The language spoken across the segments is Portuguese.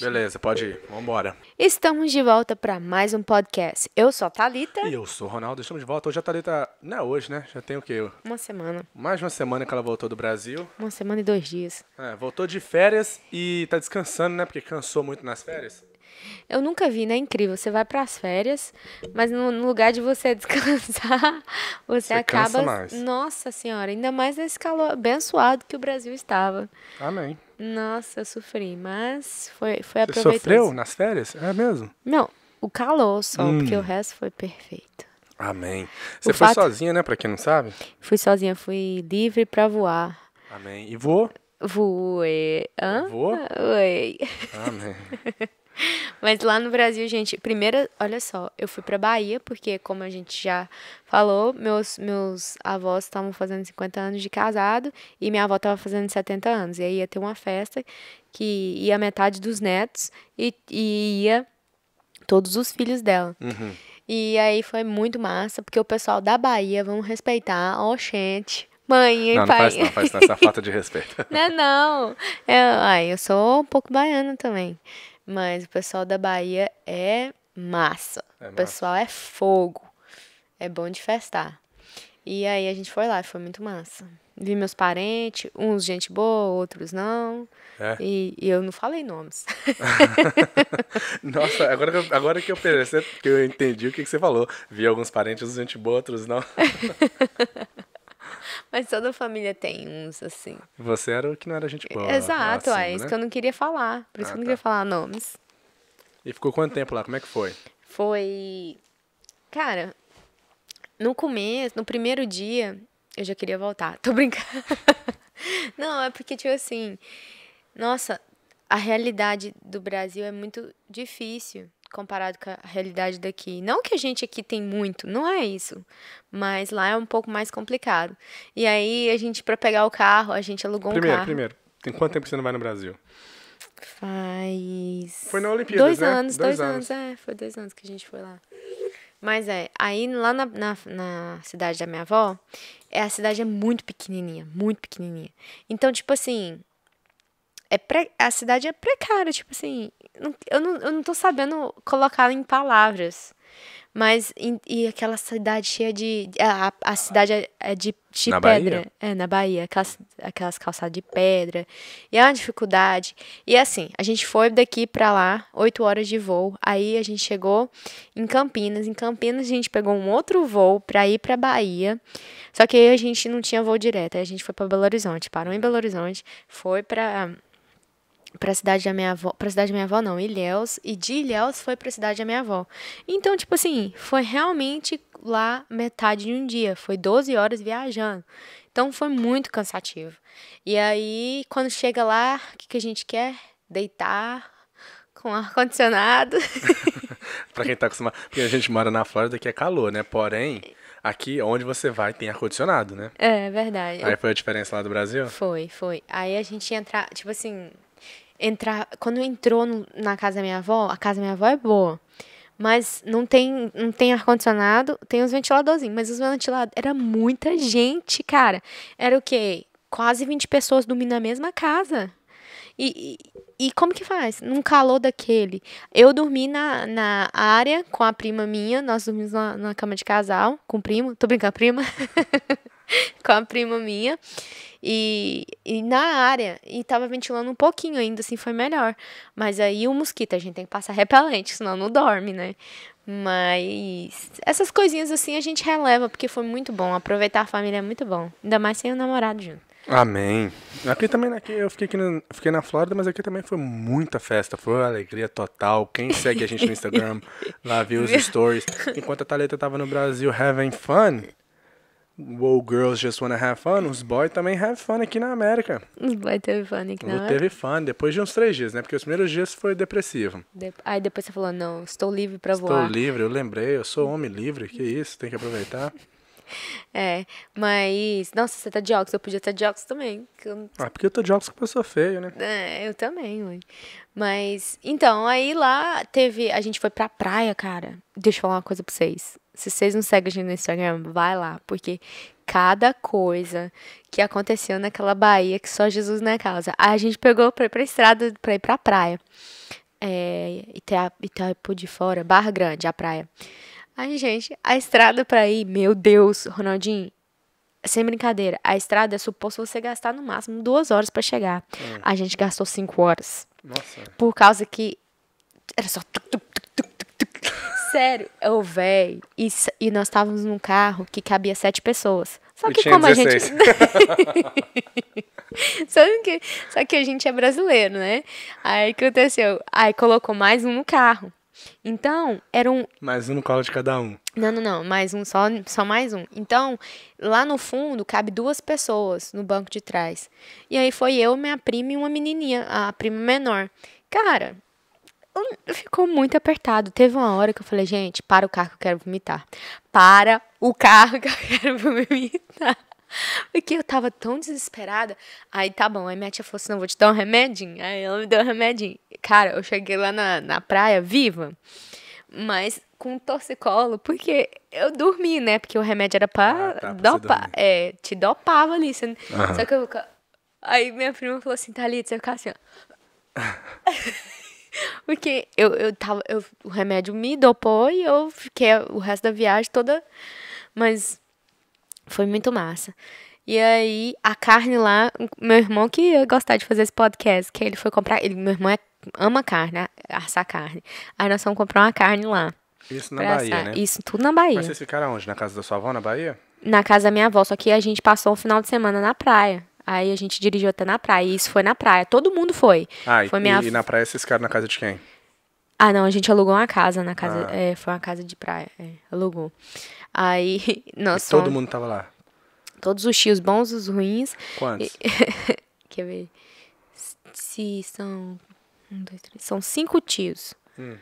Beleza, pode ir. Vambora. Estamos de volta para mais um podcast. Eu sou a Thalita. E eu sou o Ronaldo, estamos de volta. Hoje a Thalita. Não é hoje, né? Já tem o quê? Uma semana. Mais uma semana que ela voltou do Brasil. Uma semana e dois dias. É, voltou de férias e tá descansando, né? Porque cansou muito nas férias. Eu nunca vi, né? Incrível. Você vai para as férias, mas no, no lugar de você descansar, você, Você acaba. Nossa Senhora, ainda mais nesse calor abençoado que o Brasil estava. Amém. Nossa, eu sofri, mas foi, foi Você aproveitoso. sofreu nas férias? É mesmo? Não, o calor só, Hum. porque o resto foi perfeito. Amém. Você O foi fato- sozinha, né? Pra quem não sabe. Fui sozinha, fui livre para voar. Amém. E voou? Voei. Hã? Voou? Oi. Amém. Mas lá no Brasil, gente, primeira, olha só, eu fui pra Bahia, porque como a gente já falou, meus, meus avós estavam fazendo 50 anos de casado e minha avó tava fazendo 70 anos. E aí ia ter uma festa que ia metade dos netos e, e ia todos os filhos dela. Uhum. E aí foi muito massa, porque o pessoal da Bahia vão respeitar, ó, gente, mãe e Não, não pai. faz não, faz não. Essa falta de respeito. Não, é não. Eu, ai, eu sou um pouco baiana também. Mas o pessoal da Bahia é massa. É O pessoal é fogo. É bom de festar. E aí a gente foi lá, foi muito massa. Vi meus parentes, uns gente boa, outros não. É. E, e eu não falei nomes. Nossa, agora, que eu- agora que eu percebi, que eu entendi o que, que você falou. Vi alguns parentes, gente boa, outros não. Mas toda família tem uns, assim. Você era o que não era gente boa. Exato, lá é isso né? que eu não queria falar. Por isso Ah, que eu não tá. queria falar nomes. E ficou quanto tempo lá? Como é que foi? Foi. Cara, no começo, no primeiro dia, eu já queria voltar. Tô brincando. Não, é porque, tipo assim. Nossa, a realidade do Brasil é muito difícil comparado com a realidade daqui. Não que a gente aqui tem muito, não é isso. Mas lá é um pouco mais complicado. E aí, a gente, pra pegar o carro, a gente alugou um primeiro, carro. primeiro. Tem quanto tempo que você não vai no Brasil? Faz. Foi na Olimpíadas, Dois né? anos, Dois dois, anos. anos. é, foi dois anos que a gente foi lá. Mas é, aí lá na, na, na cidade da minha avó, é, a cidade é muito pequenininha, muito pequenininha. Então, tipo assim, é pre, a cidade é precária, tipo assim, eu não, eu não tô sabendo colocar em palavras. Mas, em- e aquela cidade cheia de. A, a- a cidade é, é de, de Na pedra. Bahia? É, na Bahia. Aquelas, aquelas calçadas de pedra. E é uma dificuldade. E assim, a gente foi daqui pra lá, oito horas de voo. Aí a gente chegou em Campinas. Em Campinas a gente pegou um outro voo pra ir pra Bahia. Só que aí a gente não tinha voo direto. Aí a gente foi pra Belo Horizonte. Parou em Belo Horizonte. Foi pra pra cidade da minha avó, pra cidade da minha avó não, Ilhéus, e de Ilhéus foi pra cidade da minha avó. Então, tipo assim, foi realmente lá metade de um dia, foi 12 horas viajando. Então foi muito cansativo. E aí, quando chega lá, o que, que a gente quer? Deitar com ar condicionado. Pra quem tá acostumado. Porque a gente mora na Flórida que é calor, né? Porém, aqui onde você vai tem ar-condicionado, né? é verdade. Aí foi a diferença lá do Brasil? Foi, foi. Aí a gente ia entrar, tipo assim, entrar, quando entrou no- na casa da minha avó, a casa da minha avó é boa. Mas não tem, não tem ar-condicionado, tem os ventiladorzinhos, mas os ventiladores, era muita gente, cara. Era o quê? Quase 20 pessoas dormindo na mesma casa. E, e, como que faz? Num calor daquele. Eu dormi na, na área com a prima minha, nós dormimos na, na cama de casal, com o primo, tô brincando, prima. com a prima minha. E, e na área, e tava ventilando um pouquinho ainda, assim, foi melhor. Mas aí o mosquito, a gente tem que passar repelente, senão não dorme, né? Mas essas coisinhas assim a gente releva, porque foi muito bom. Aproveitar a família é muito bom. Ainda mais sem o namorado junto. Amém. Aqui também, aqui, eu fiquei, aqui no- fiquei na Flórida, mas aqui também foi muita festa, foi uma alegria total. Quem segue a gente no Instagram, lá viu os stories. Enquanto a Thalita tava no Brasil having fun, Whoa, girls just wanna have fun, os boys também have fun aqui na América. Os boys teve fone aqui, não é? teve fun, depois de uns três dias, né? Porque os primeiros dias foi depressivo. De- Aí depois você falou, não, estou livre pra Estou voar. livre, eu lembrei, eu sou homem livre, que isso, tem que aproveitar. É, mas... Nossa, você tá de óculos, eu podia estar de óculos também. eu Ah, porque eu tô de óculos com pessoa feia, né? É, eu também, mãe. Mas, então, aí lá teve. A gente foi pra praia, cara. Deixa eu falar uma coisa pra vocês. Se vocês não seguem a gente no Instagram, vai lá, porque cada coisa que aconteceu naquela Bahia que só Jesus na causa. A gente pegou pra ir pra estrada, pra ir pra praia. é, Itea- Itaipu de Fora, Barra Grande, a praia. Aí, gente, a estrada pra ir, meu Deus, Ronaldinho, sem brincadeira, a estrada é suposto você gastar no máximo duas horas pra chegar. A gente gastou cinco horas. Nossa. Por causa que era só. tuc, tuc, tuc. Sério, eu, véi. E, e nós estávamos num carro que cabia sete pessoas. Só que como a 16. gente. só, que, só que a gente é brasileiro, né? Aí o que aconteceu? Aí colocou mais um no carro. Então, era um, Mais um no colo de cada um. não, não, não. Mais um, só, só mais um. Então, lá no fundo, cabe duas pessoas no banco de trás. E aí foi eu, minha prima e uma menininha, a prima menor. Cara, ficou muito apertado. Teve uma hora que eu falei, gente, para o carro que eu quero vomitar. Para o carro que eu quero vomitar. Porque eu tava tão desesperada. Aí tá bom. Aí minha tia falou assim: não, vou te dar um remedinho. Aí ela me deu um remedinho. Cara, eu cheguei lá na, na praia viva, mas com torcicolo, porque eu dormi, né? Porque o remédio era pra, Ah, tá, dopar. É, te dopava ali. Você... Aham. Só que eu. Aí minha prima falou assim: Thalita, você ficar assim, ó. Porque eu, eu tava. Eu, o remédio me dopou e eu fiquei o resto da viagem toda. Mas foi muito massa. E aí, a carne lá, meu irmão que ia gostar de fazer esse podcast, que ele foi comprar. Ele, meu irmão é, ama carne, né, assar carne. Aí nós fomos comprar uma carne lá. Isso na Bahia, assar. né? Isso tudo na Bahia. Mas vocês ficaram onde? Na casa da sua avó, na Bahia? Na casa da minha avó, só que a gente passou um final de semana na praia. Aí a gente dirigiu até na praia. E isso foi na praia. Todo mundo foi. Ah, e, foi minha e na praia vocês ficaram na casa de quem? Ah, não, a gente alugou uma casa na casa. Ah. É, foi uma casa de praia. É, alugou. Aí nós E todo fomos- mundo tava lá. Todos os tios bons, os ruins. Quantos? Quer ver? Se são. Um, dois, três. São cinco tios. Hum.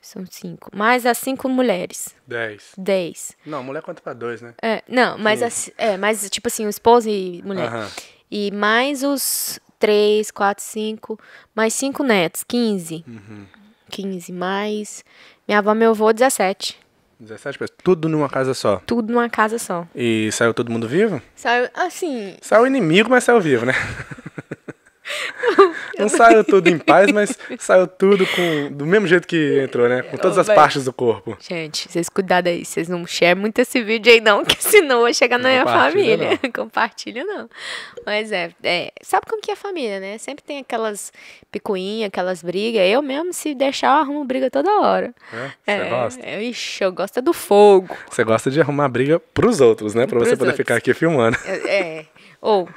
São cinco. Mais as cinco mulheres. Dez. Dez. Não, mulher conta pra dois, né? É, não, mas, as, é, mas tipo assim, o esposo e mulher. Aham. E mais os três, quatro, cinco. Mais cinco netos. Quinze. Uhum. Quinze. Mais. Minha avó meu avô, 17. 17 pessoas. Tudo numa casa só. Tudo numa casa só. E saiu todo mundo vivo? Saiu, assim, Saiu inimigo, mas saiu vivo, né? Não saiu tudo em paz, mas saiu tudo com do mesmo jeito que entrou, né? Com todas as Vai. partes do corpo. Gente, vocês cuidado aí, vocês não share muito esse vídeo aí não, que senão vai chegar na Não minha família. Compartilha não. Mas é, é, sabe como que é família, né? Sempre tem aquelas picuinhas, aquelas brigas. Eu mesmo, se deixar, eu arrumo briga toda hora. né? Você gosta? É, ixi, eu gosto é do fogo. Você gosta de arrumar briga pros outros, né? Pra você Pros poder outros. ficar aqui filmando. É. é. Ou,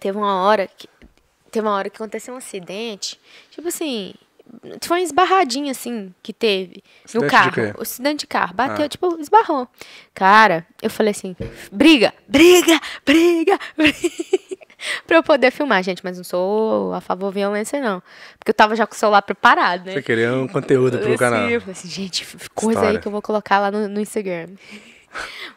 teve uma hora que. Teve uma hora que aconteceu um acidente. Tipo assim. Foi uma esbarradinha, assim, que teve no carro. O acidente de carro. Bateu, Ah. tipo, esbarrou. Cara, eu falei assim: briga, briga, briga, briga. pra eu poder filmar, gente. Mas não sou a favor da violência, não. Porque eu tava já com o celular preparado, né? Você queria um conteúdo pro canal. Eu falei assim, gente, coisa aí História. que eu vou colocar lá no, no Instagram.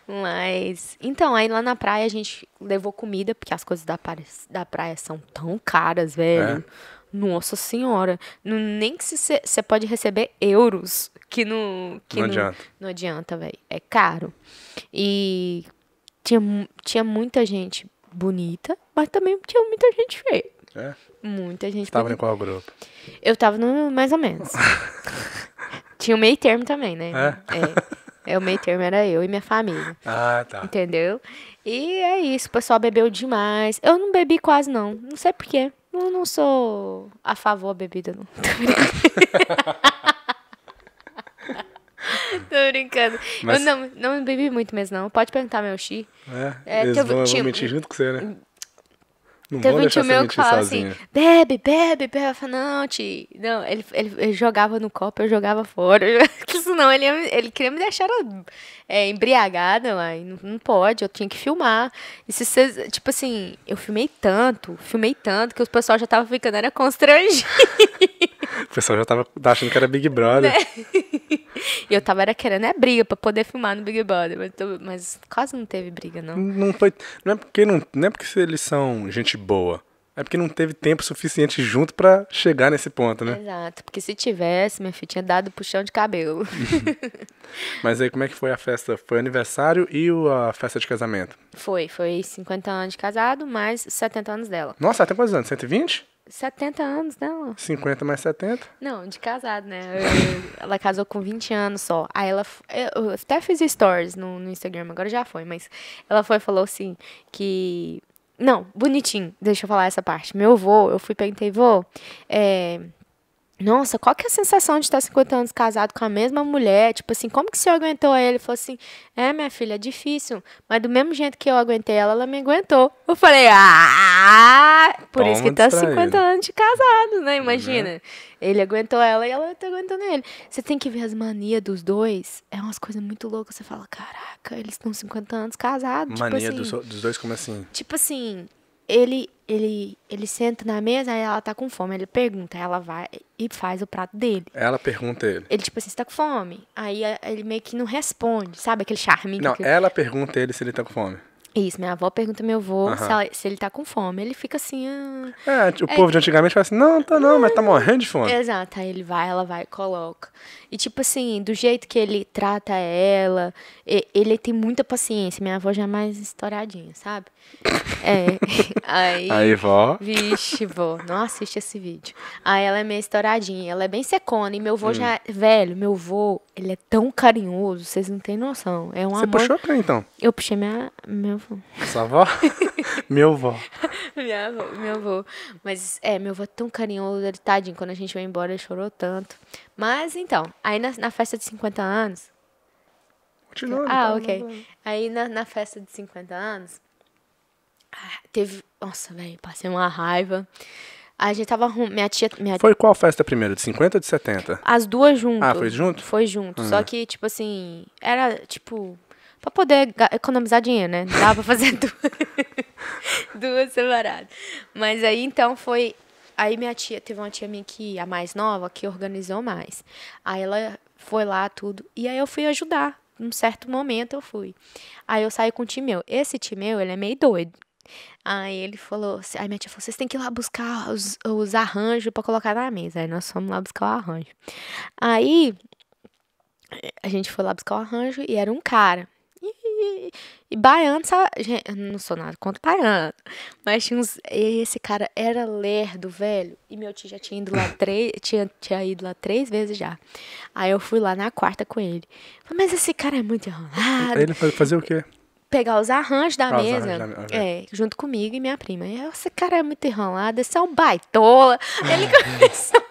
Mas. Então, aí lá na praia a gente levou comida, porque as coisas da praia, da praia são tão caras, velho. É? Nossa senhora. Não, nem que você pode receber euros. Que não. Que Não adianta. Não adianta, velho. É caro. E tinha, tinha muita gente bonita, mas também tinha muita gente feia. É? Muita gente Tava em bonita. qual grupo? Eu tava no mais ou menos. Tinha o meio termo também, né? É? É, o meio termo era eu e minha família. Ah, tá. Entendeu? E é isso, o pessoal bebeu demais. Eu não bebi quase, não. Não sei porquê. Eu não sou a favor da bebida, não. Tô brincando. Tô brincando. Mas- Eu não, não bebi muito mesmo, não. Pode perguntar meu xi. É, É, eles vão, mentir junto com você, né? Não Teve um tio meu que falava assim, bebe, bebe, bebe. Eu falei, não, tio. Não, ele, ele, ele jogava no copo, eu jogava fora. Senão ele, ele queria me deixar é, embriagada, mas não, não pode, eu tinha que filmar. E se vocês, tipo assim, eu filmei tanto, filmei tanto, que os pessoal já tava ficando, era constrangido. O pessoal já tava achando que era Big Brother. Né? E eu tava era querendo é briga pra poder filmar no Big Brother, mas, mas quase não teve briga, não. Não foi. Não é porque não, não é porque eles são gente boa. É porque não teve tempo suficiente junto pra chegar nesse ponto, né? Exato, porque se tivesse, minha filha tinha dado puxão de cabelo. Mas aí como é que foi a festa? Foi aniversário e o- a festa de casamento? Foi, foi 50 anos de casado, mais 70 anos dela. Nossa, até quantos anos? 120? 70 anos, não. 50 mais 70? Não, de casado, né? Eu- ela casou com 20 anos só. Aí ela. Eu até fiz stories no, no Instagram, agora já foi, mas ela foi e falou assim que. Não, bonitinho. Deixa eu falar essa parte. Meu avô, eu fui perguntei, vô, é. Nossa, qual que é a sensação de estar 50 anos casado com a mesma mulher? Tipo assim, como que senhor aguentou ele? Ele falou assim: É, minha filha, é difícil. Mas do mesmo jeito que eu aguentei ela, ela me aguentou. Eu falei: Ah! Por isso que Toma tá distraído. 50 anos de casado, né? Imagina. Ele aguentou ela e ela tá aguentando ele. Você tem que ver as manias dos dois. É umas coisas muito loucas. Você fala: Caraca, eles estão 50 anos casados. Mania tipo assim, dos, dos dois, como assim? Tipo assim, ele, ele, ele senta na mesa, aí ela tá com fome. Ele pergunta, aí ela vai e faz o prato dele. Ela pergunta ele. Ele, tipo assim, você tá com fome? Aí a- ele meio que não responde, sabe? Aquele charminho. Não, que... ela pergunta ele se ele tá com fome. Isso, minha avó pergunta meu avô se, ela- se ele tá com fome. Ele fica assim, ah... É, o povo de antigamente fala assim, não, tá não, mas tá morrendo de fome. Exato, aí ele vai, ela vai coloca. E tipo assim, do jeito que ele trata ela, ele tem muita paciência. Minha avó já é mais estouradinha, sabe? É. Aí. Aí, vó. Vixe, vô, não assiste esse vídeo. Aí ela é meio estouradinha, ela é bem secona. E meu Hum. vô já. Velho, meu vô, ele é tão carinhoso, vocês não têm noção. É um Você amor. puxou quem, então? Eu puxei minha. Meu. Sua avó? Meu vó. Minha avó, meu avô. Mas é, meu avô é tão carinhoso, ele tadinho. Quando a gente foi embora, ele chorou tanto. Mas então, aí na, na festa de 50 anos. Continua. Ah, tá, ok. Aí na, na festa de 50 anos, ah, teve. Nossa, velho, passei uma raiva. A gente tava. Minha tia. Minha Foi qual festa primeiro? De 50 ou de 70? As duas juntas. Ah, foi junto? Foi junto. Só que, tipo assim, era, tipo, pra poder economizar dinheiro, né? Dava pra fazer duas, duas separadas. Mas aí, então, foi... Aí minha tia, teve uma tia minha que, a mais nova, que organizou mais. Aí ela foi lá, tudo. E aí eu fui ajudar. Num certo momento eu fui. Aí eu saí com o tio meu. Esse tio meu, ele é meio doido. Aí ele falou, aí minha tia falou, vocês têm que ir lá buscar os, os arranjos pra colocar na mesa. Aí nós fomos lá buscar o arranjo. Aí a gente foi lá buscar o arranjo e era um cara. E, e baiano, sabe? Não sou nada contra baiano. Mas tinha uns. Esse cara era lerdo, velho. E meu tio já tinha ido lá três. Tinha, tinha ido lá três vezes já. Aí eu fui lá na quarta com ele. Falei, mas esse cara é muito enrolado ele foi fazer o quê? pegar os arranjos da Ah, mesa. arranjos da. É, junto comigo e minha prima. E eu, Esse cara é muito enrolado, esse é um baitola. Ele começou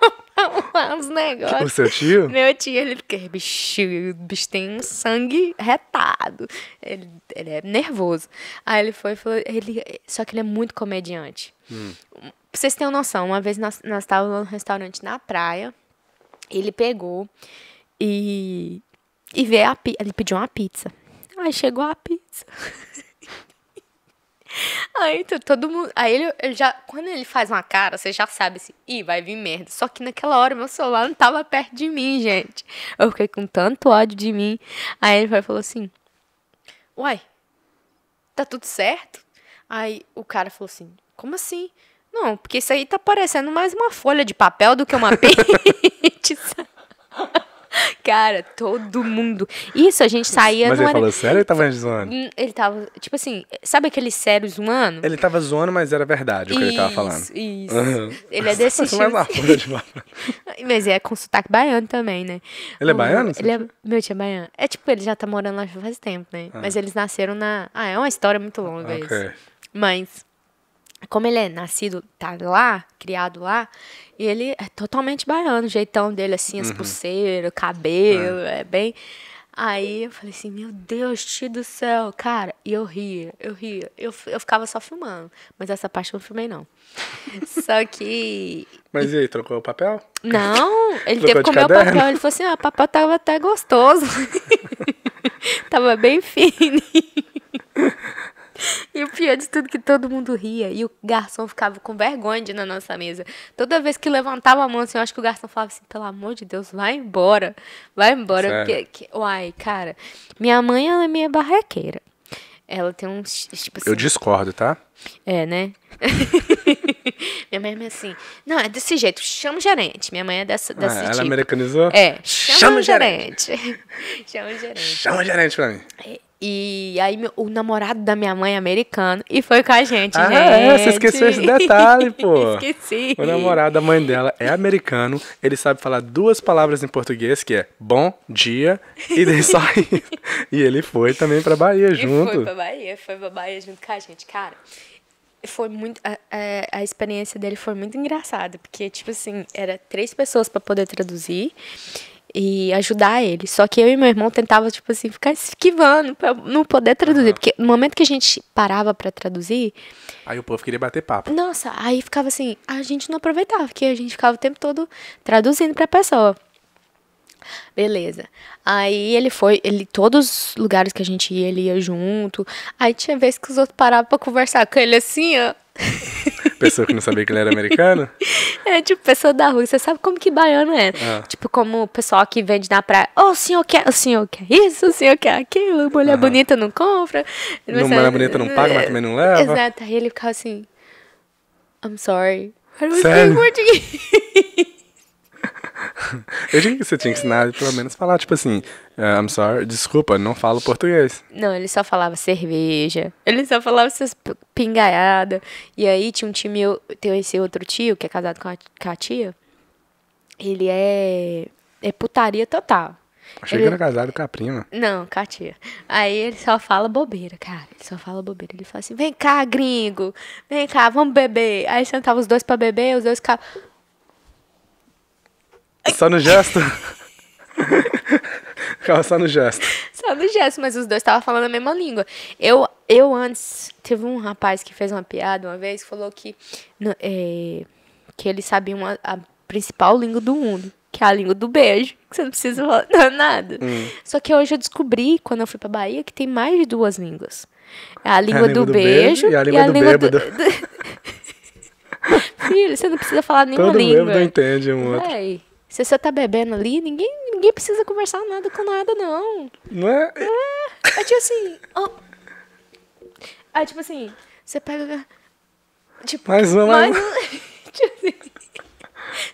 falar uns O negócios. seu tio? Meu tio, ele fica, bicho, o bicho tem um sangue retado. Ele, ele é nervoso. Aí ele foi e falou, ele, só que ele é muito comediante. Pra vocês terem uma noção, uma vez nós, nós estávamos num restaurante na praia, ele pegou e, e veio a ele pediu uma pizza. Aí chegou a pizza. Aí to- todo mundo. Aí ele, ele já. Quando ele faz uma cara, você já sabe assim, ih, vai vir merda. Só que naquela hora meu celular não tava perto de mim, gente. Eu fiquei com tanto ódio de mim. Aí ele e falou assim: Uai, tá tudo certo? Aí o cara falou assim: Como assim? Não, porque isso aí tá parecendo mais uma folha de papel do que uma pizza. Cara, todo mundo. Isso a gente saía. Mas ele era... falou sério ou ele tava zoando? Hum, Ele tava, tipo assim, sabe aquele sério zoando? Ele tava zoando, mas era verdade o que ele tava falando. Isso, Isso. Aham. Ele é desse papel. Mas é com sotaque baiano também, né? Ele é baiano, Ele é, meu tio é baiano. É tipo, ele já tá morando lá faz tempo, né? Mas eles nasceram na. Ah, é uma história muito longa isso. Ok. Mas, como ele é nascido, tá lá, criado lá, e ele é totalmente baiano, o jeitão dele, assim, as pulseiras, cabelo, é. bem. Aí eu falei assim, meu Deus, tio do céu, cara. E eu ria, eu ria. Eu, eu ficava só filmando. Mas essa parte eu não filmei, não. Só que. Mas e aí, trocou o papel? Não, ele teve que comer o papel. Ele falou assim: ah, o papel tava até gostoso. tava bem fino. E o pior de tudo é que todo mundo ria. E o garçom ficava com vergonha de ir na nossa mesa. Toda vez que levantava a mão, assim, eu acho que o garçom falava assim, pelo amor de Deus, vai embora. Vai embora. Sério? Porque, que- uai, cara, minha mãe, ela é minha barraqueira. Ela tem uns, tipo assim... Eu discordo, tá? É, né? minha mãe é assim, não, é desse jeito, chama o gerente. Minha mãe é dessa, desse Ah, ela tipo. americanizou? É, chama, Chama o o gerente. chama o gerente. Chama o gerente pra mim. É, E aí meu- o namorado da minha mãe é americano e foi com a gente, Ah, gente. é, você esqueceu esse detalhe, pô. Esqueci. O namorado da mãe dela é americano, ele sabe falar duas palavras em português, que é bom dia e daí só. E ele foi também pra Bahia E junto. foi pra Bahia, foi pra Bahia junto com a gente. Cara, foi muito. A, a, a experiência dele foi muito engraçada, porque, tipo assim, era três pessoas pra poder traduzir e ajudar ele. Só que eu e meu irmão tentava, tipo assim, ficar esquivando pra não poder traduzir. Porque no momento que a gente parava pra traduzir, Aí o povo queria bater papo. nossa, aí ficava assim, a gente não aproveitava, porque a gente ficava o tempo todo traduzindo pra pessoa. Beleza. Aí ele foi, ele todos os lugares que a gente ia, ele ia junto. Aí tinha vezes que os outros paravam pra conversar com ele assim, ó. Pessoa que não sabia que ele era americano. É tipo pessoa da rua, você sabe como que baiano é. Ah. Tipo como o pessoal que vende na praia, ô o senhor quer, o senhor quer isso, o senhor quer aquilo, mulher bonita não compra. Não, mulher bonita não paga, mas também não leva. Exato, aí ele ficava assim, I'm sorry. I don't Sério? speak português. Eu digo que você tinha que ensinar pelo menos falar, tipo assim, "Ah, I'm sorry, desculpa, não falo português. Não, ele só falava cerveja. Ele só falava essas pingaiadas. E aí tinha um time, eu tem esse outro tio que é casado com a, com a tia. Ele é. É putaria total. Achei Ele- que era casado com a prima. Não, com a tia. Aí ele só fala bobeira, cara. Ele só fala bobeira. Ele fala assim: vem cá, gringo. Vem cá, vamos beber. Aí sentava os dois pra beber, os dois ficavam. Só no gesto. Ficava só no gesto. Só no gesto, mas os dois estavam falando a mesma língua. Eu, eu antes, teve um rapaz que fez uma piada uma vez, falou que, no- é, que ele sabia uma, a principal língua do mundo, que é a língua do beijo, que você não precisa falar nada. Hum. Só que hoje eu descobri, quando eu fui pra Bahia, que tem mais de duas línguas. É a língua, língua do, do beijo, e a língua do bêbado. Filho, você não precisa falar nenhuma Todo língua. bêbado entende um outro. Véi, se você tá bebendo ali, ninguém, ninguém precisa conversar nada com nada, não. Não é? É tipo assim. ó. Aí, tipo assim, você pega. Tipo, Mais uma, mais mais um. tipo assim,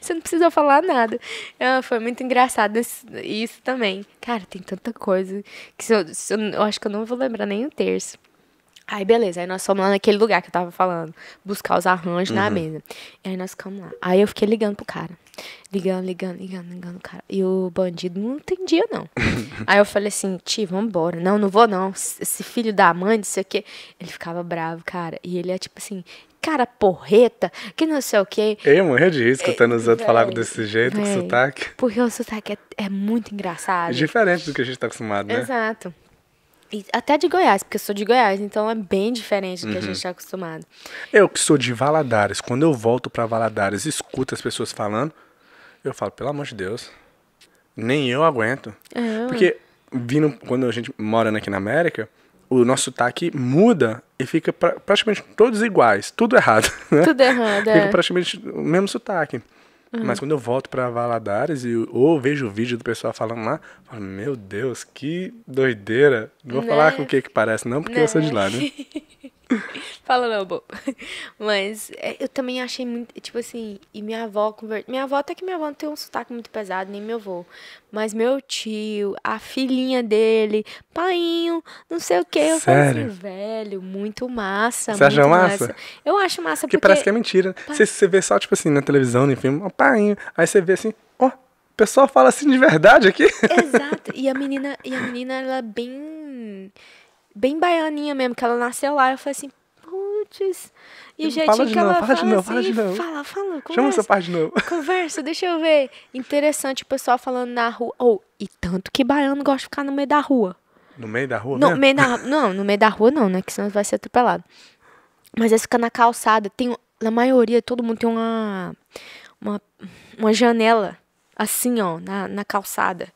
você não precisa falar nada. Ah, foi muito engraçado esse- isso também. Cara, tem tanta coisa que se eu, se eu, eu acho que eu não vou lembrar nem um terço. Aí, beleza. Aí nós fomos lá naquele lugar que eu tava falando. Buscar os arranjos na mesa. E aí nós ficamos lá. Aí eu fiquei ligando pro cara. Ligando, ligando, ligando, ligando, cara. E o bandido não entendia, não. aí eu falei assim, tio, vambora. Não, não vou, não. Esse filho da mãe, não sei o quê. Ele ficava bravo, cara. E ele é tipo assim, cara porreta, que não sei o quê. Eu ia morrer de rir escutando os outros falar véi, desse jeito, com Véi, sotaque. Porque o sotaque é, é muito engraçado. Diferente do que a gente tá acostumado, né? Exato. E até de Goiás, porque eu sou de Goiás, então é bem diferente do que a Uhum. gente tá acostumado. Eu que sou de Valadares, quando eu volto pra Valadares e escuto as pessoas falando, eu falo, pelo amor de Deus, nem eu aguento. É, Porque vindo, quando a gente mora aqui na América, o nosso sotaque muda e fica pra- praticamente todos iguais, tudo errado, né? Tudo errado, Fica é. Uhum. praticamente o mesmo sotaque. Mas quando eu volto pra Valadares e ou vejo o vídeo do pessoal falando lá, eu falo, meu Deus, que doideira. Não vou Né? falar com o que que parece não, porque eu sou de Né? lá, né? Fala não, bobo. Mas é, eu também achei muito, tipo assim, e minha avó conver... Minha avó até que minha avó não tem um sotaque muito pesado, nem meu avô. Mas meu tio, a filhinha dele, painho, não sei o que. Eu falei assim, Sério? velho, muito massa. Você acha massa? Eu acho massa Porque porque... parece que é mentira. Você, você vê só, tipo assim, na televisão, no filme, ó, painho. Aí você vê assim, ó, o pessoal fala assim de verdade aqui. Exato. E a menina, e a menina, ela é bem. Bem baianinha mesmo, que ela nasceu lá. Eu falei assim, putz. E o Fala jeitinho que ela fala de fala fala assim, novo. Fala, fala, conversa. Chama seu pai de novo. Conversa, deixa eu ver. Interessante o pessoal falando na rua. Ou, e tanto que baiano gosta de ficar no meio da rua. No meio da rua No mesmo? meio da, não, no meio da rua não, né? Que senão vai ser atropelado. Mas eles ficam na calçada. Tem, na maioria, todo mundo tem uma, uma, uma janela assim, ó, na, na calçada.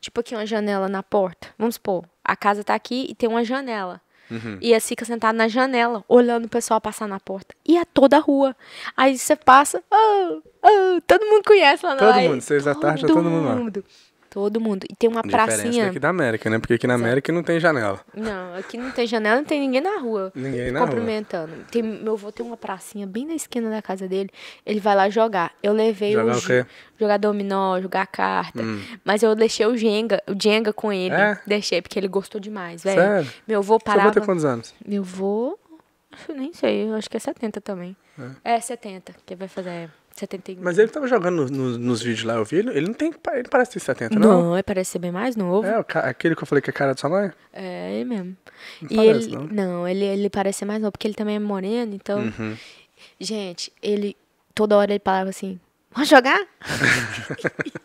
Tipo aqui, uma janela na porta. Vamos supor, a casa tá aqui e tem uma janela. Uhum. E eles ficam sentados na janela, olhando o pessoal passar na porta. E é toda a rua. Aí você passa, oh, oh, todo mundo conhece lá na Todo aí mundo, seis da tarde, tá todo mundo lá. Todo mundo. E tem uma Diferença pracinha. daqui da América, né? Porque aqui na América não tem janela. Não, aqui não tem janela, não tem ninguém na rua. Ninguém na rua. cumprimentando. Tem, meu avô tem uma pracinha bem na esquina da casa dele. Ele vai lá jogar. Eu levei Jogar o, o quê? Hum. jogar dominó, jogar carta. Mas eu deixei o Jenga, o Jenga com ele. É? Deixei, porque ele gostou demais, velho. Sério? Meu avô Seu avô parava. tem quantos anos? Meu avô. acho- Nem sei, eu acho que é 70 também. É, 70, que vai fazer 71. Mas ele tava jogando no- no- nos vídeos lá, eu vi. Ele, ele não tem. Ele parece ter 70, não. Não, ele parece ser bem mais novo. É, aquele que eu falei que é a cara da sua mãe? É, ele mesmo. Não e parece, ele. não. Não, ele, ele parece ser mais novo, porque ele também é moreno, então. Uhum. Gente, ele. Toda hora ele falava assim: Vamos jogar?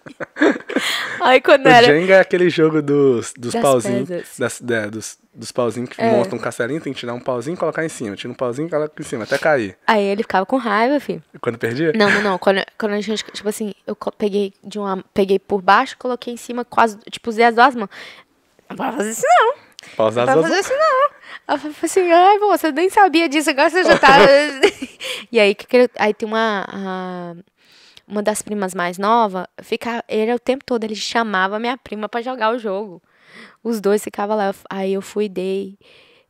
Aí quando O era. Jenga é aquele jogo dos, dos Das pauzinhos. Das, é, dos, dos pauzinhos que É. montam um castelinho, tem que tirar um pauzinho e colocar em cima. Tira um pauzinho e coloca em cima, até cair. Aí ele ficava com raiva, filho. Quando perdia? Não, não, não. Quando, quando a gente, tipo assim, eu peguei de uma. Peguei por baixo, coloquei em cima, quase, tipo, usei as duas mãos. Não pode fazer isso, não. Pausar Não as pode fazer isso, não. Eu falei assim, ai, você nem sabia disso, agora você já tá. e aí, aí tem uma. a- uma das primas mais novas, fica, ele o tempo todo, ele chamava minha prima pra jogar o jogo. Os dois ficavam lá. eu- Aí eu fui e dei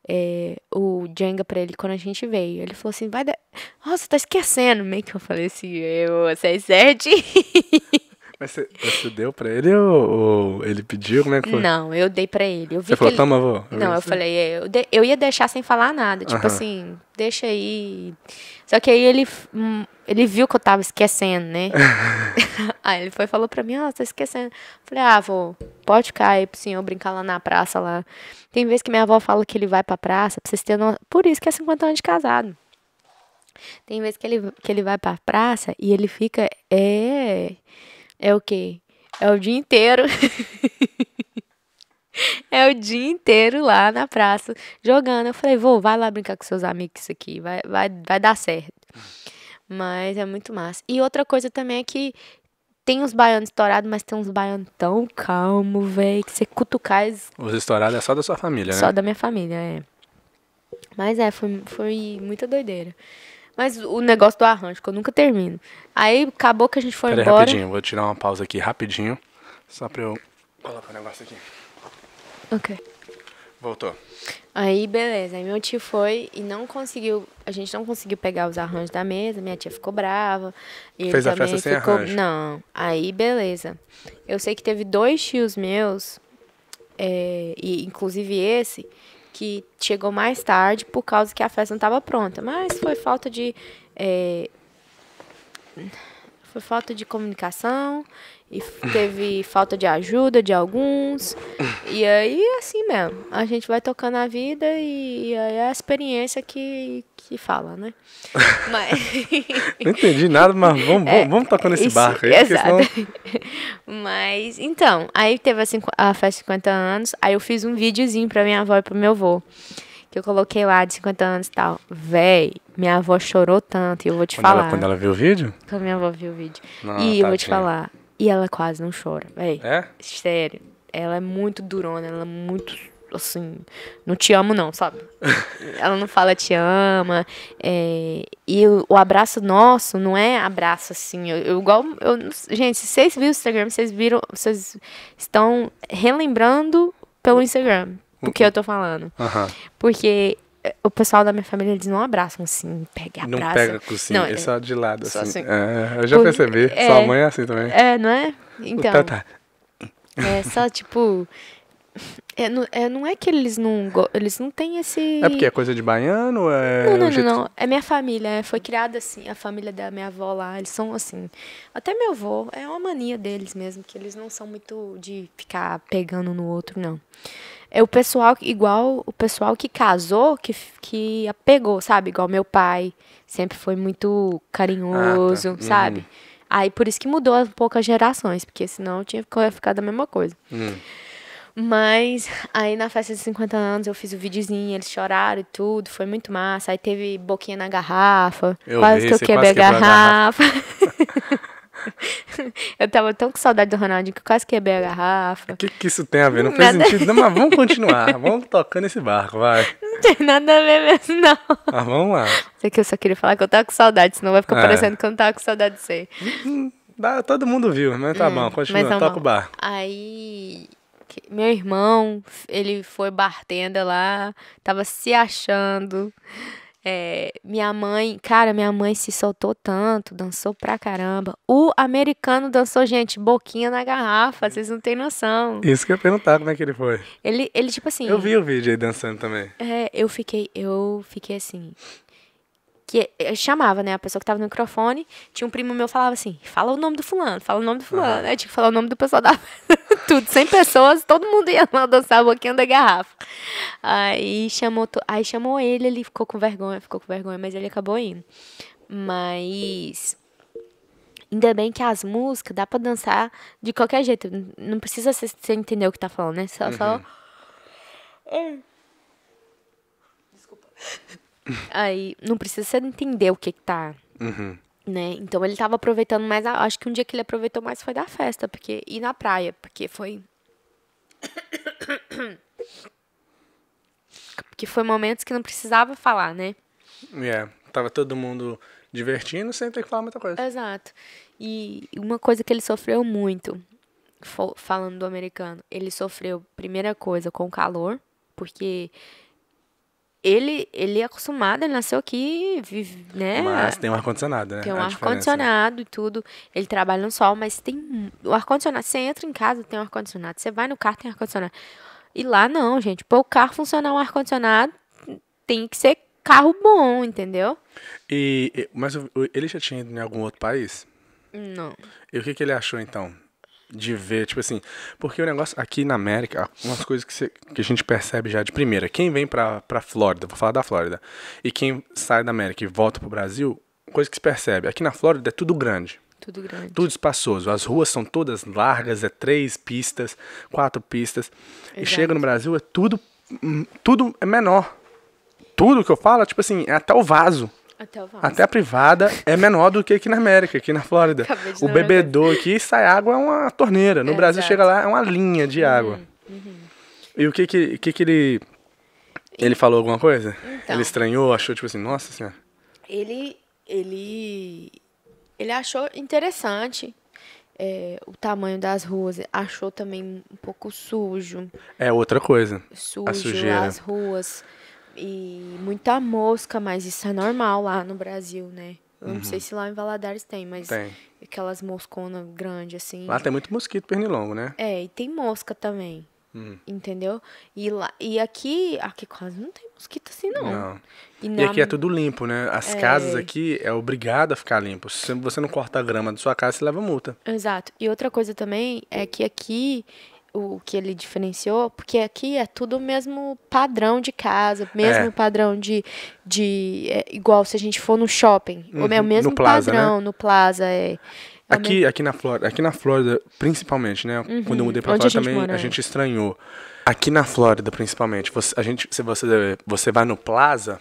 é, o Jenga pra ele quando a gente veio. Ele falou assim, vai dar. Nossa, tá esquecendo. Meio que eu falei assim, eu, vocês sete. Mas você, você deu pra ele ou, ou ele pediu? Como é que foi? Não, eu dei pra ele. Eu vi Você falou, ele... toma, avô. Não, eu disse, falei, é, eu, de- eu ia deixar sem falar nada. Tipo Aham. assim, deixa aí. Só que aí ele, hum, ele viu que eu tava esquecendo, né? aí ele foi e falou pra mim, ó, oh, tá esquecendo. Falei, ah, vô, pode ficar aí pro senhor brincar lá na praça lá. Tem vezes que minha avó fala que ele vai pra praça, pra vocês terem no... Por isso que é 50 anos de casado. Tem vezes que ele, que ele vai pra praça e ele fica. É. É o quê? É o dia inteiro. é o dia inteiro lá na praça jogando. Eu falei, vou, vai lá brincar com seus amigos, isso aqui vai, vai, vai dar certo. Mas é muito massa. E outra coisa também é que tem uns baianos estourados, mas tem uns baianos tão calmos, velho, que você cutucar eles Os estourados é só da sua família, né? só da minha família, é. Mas é, foi, foi muita doideira. Mas o negócio do arranjo, que eu nunca termino. Aí acabou que a gente foi Pera aí, embora. rapidinho. Vou tirar uma pausa aqui rapidinho. Só pra eu colocar o negócio aqui. Ok. Voltou. Aí, beleza. Aí meu tio foi e não conseguiu. A gente não conseguiu pegar os arranjos da mesa. Minha tia ficou brava. E Fez a festa sem ficou... arranjo. Não. Aí, beleza. Eu sei que teve dois tios meus, é, e inclusive esse, que chegou mais tarde por causa que a festa não estava pronta. Mas foi falta de. é, foi falta de comunicação e teve falta de ajuda de alguns. E aí, assim mesmo, a gente vai tocando a vida e, e aí é a experiência que, que fala, né? Mas. Não entendi nada, mas vamos, vamos, vamos tocando esse É, Isso, barco aí, exato. senão... Mas, então, aí teve a, a festa de 50 anos, aí eu fiz um videozinho pra minha avó e pro meu avô. Que eu coloquei lá de 50 anos e tal. Véi, minha avó chorou tanto, e eu vou te Quando ela, falar. quando ela viu o vídeo? Quando minha avó viu o vídeo. Não, e eu vou te falar. E ela quase não chora, véi. É? Sério. Ela é muito durona, ela é muito, assim, não te amo não, sabe? ela não fala te ama. é, e o, o abraço nosso não é abraço assim, eu, eu igual, eu, gente, se vocês viram o Instagram, vocês viram, vocês estão relembrando pelo Instagram o que eu tô falando. Porque o pessoal da minha família, eles não abraçam assim, pega e Não abraça. pega com sim, Não, é é- só de lado, assim. assim. É, eu já percebi. é. Sua mãe é assim também. É, não é? Então. Tá, tá. É só tipo. É, não, é, não é que eles não. Eles não têm esse. É porque é coisa de baiano é. Não, não, não, jeito- não. É minha família. é, Foi criada assim. A família da minha avó lá. Eles são assim. Até meu avô. É uma mania deles mesmo. Que eles não são muito de ficar pegando no outro, não. É o pessoal, igual o pessoal que casou, que, que apegou, sabe? Igual meu pai. Sempre foi muito carinhoso, Uhum. sabe? Aí por isso que mudou um pouco as gerações. Porque senão tinha ficado a mesma coisa. Hum. Mas aí na festa de 50 anos eu fiz o videozinho, eles choraram e tudo, foi muito massa. Aí teve boquinha na garrafa, Eu quase vi, que eu quebrei a quebrou a garrafa. eu tava tão com saudade do Ronaldinho que eu quase quebrei a garrafa. O que, que isso tem a ver? Não fez Nada. sentido. Não, mas vamos continuar. vamos tocando esse barco, vai. Não tem nada a ver mesmo, não. Mas vamos lá. Sei que eu só queria falar que eu tava com saudade, senão vai ficar É. parecendo que eu não tava com saudade de você. Dá, todo mundo viu, mas tá bom, continua, Hum, mas toca o bar. Aí, meu irmão, ele foi bartender lá, tava se achando. É, minha mãe, cara, minha mãe se soltou tanto, dançou pra caramba. O americano dançou, gente, boquinha na garrafa, vocês não têm noção. Isso que eu ia perguntar como é que ele foi. Ele, ele tipo assim, Eu vi o vídeo aí dançando também. é, eu fiquei, eu fiquei assim. Que eu chamava, né? A pessoa que tava no microfone, tinha um primo meu falava assim: fala o nome do fulano, fala o nome do fulano. Aí tinha que falar o nome do pessoal da. Tudo, 100 pessoas, todo mundo ia lá dançar a boquinha da garrafa. Aí chamou, aí chamou ele, ele ficou com vergonha, ficou com vergonha, mas ele acabou indo. Mas. Ainda bem que as músicas dá pra dançar de qualquer jeito. Não precisa você entender o que tá falando, né? Só. só... Aí, não precisa entender o que que tá, Uhum. né? Então ele tava aproveitando mais, a- acho que um dia que ele aproveitou mais foi da festa, porque e na praia, porque foi porque foi momentos que não precisava falar, né? É, tava todo mundo divertindo sem ter que falar muita coisa. Exato. E uma coisa que ele sofreu muito, falando do americano, ele sofreu, primeira coisa, com calor, porque ele, ele é acostumado, ele nasceu aqui, vive, né? Mas tem um ar-condicionado, né? Tem um ar-condicionado e tudo. Ele trabalha no sol, mas tem o ar-condicionado. Você entra em casa, tem um ar-condicionado. Você vai no carro, tem ar-condicionado. E lá não, gente. Para o carro funcionar um ar-condicionado, tem que ser carro bom, entendeu? E, mas ele já tinha ido em algum outro país? Não. E o que, que ele achou então? De ver, tipo assim, porque o negócio aqui na América, umas coisas que, você- que a gente percebe já de primeira, quem vem pra, pra Flórida, vou falar da Flórida, e quem sai da América e volta pro Brasil, coisa que se percebe, aqui na Flórida é tudo grande, Tudo grande. tudo espaçoso, as ruas são todas largas, é três pistas, quatro pistas, e Exato. chega no Brasil é tudo, hum, tudo é menor. Tudo que eu falo, tipo assim, é até o vaso. Até o. Até a privada é menor do que aqui na América, aqui na Flórida. O bebedouro aqui sai água é uma torneira. No É, Brasil exato. chega lá é uma linha de água. Uhum, E o que que, que que ele ele falou alguma coisa? Então. Ele estranhou, achou tipo assim, nossa senhora. Ele, ele, ele achou interessante é, o tamanho das ruas. Achou também um pouco sujo. É outra coisa. sujo sujeira. as ruas e muita mosca, mas isso é normal lá no Brasil, né? Eu não sei se lá em Valadares tem, mas Uhum. Tem. aquelas mosconas grandes assim. Lá tem muito mosquito pernilongo, né? É, e tem mosca também. Hum. Entendeu? E, lá, e aqui, aqui quase não tem mosquito assim, não. Não. E, E na- aqui é tudo limpo, né? As casas aqui é obrigado a ficar limpo. Se você não corta a grama da sua casa, você leva multa. Exato. E outra coisa também é que aqui o que ele diferenciou, porque aqui é tudo o mesmo padrão de casa, mesmo É. padrão de. de é, igual se a gente for no shopping. o Uhum, é o no mesmo plaza, né? padrão no plaza. É, é Aqui, aqui na Flórida, aqui na Flórida, principalmente, né? Quando eu mudei pra Uhum. Onde a Flórida também, mora, a é. gente estranhou. Aqui na Flórida, principalmente, você, a gente, se você, você vai no Plaza,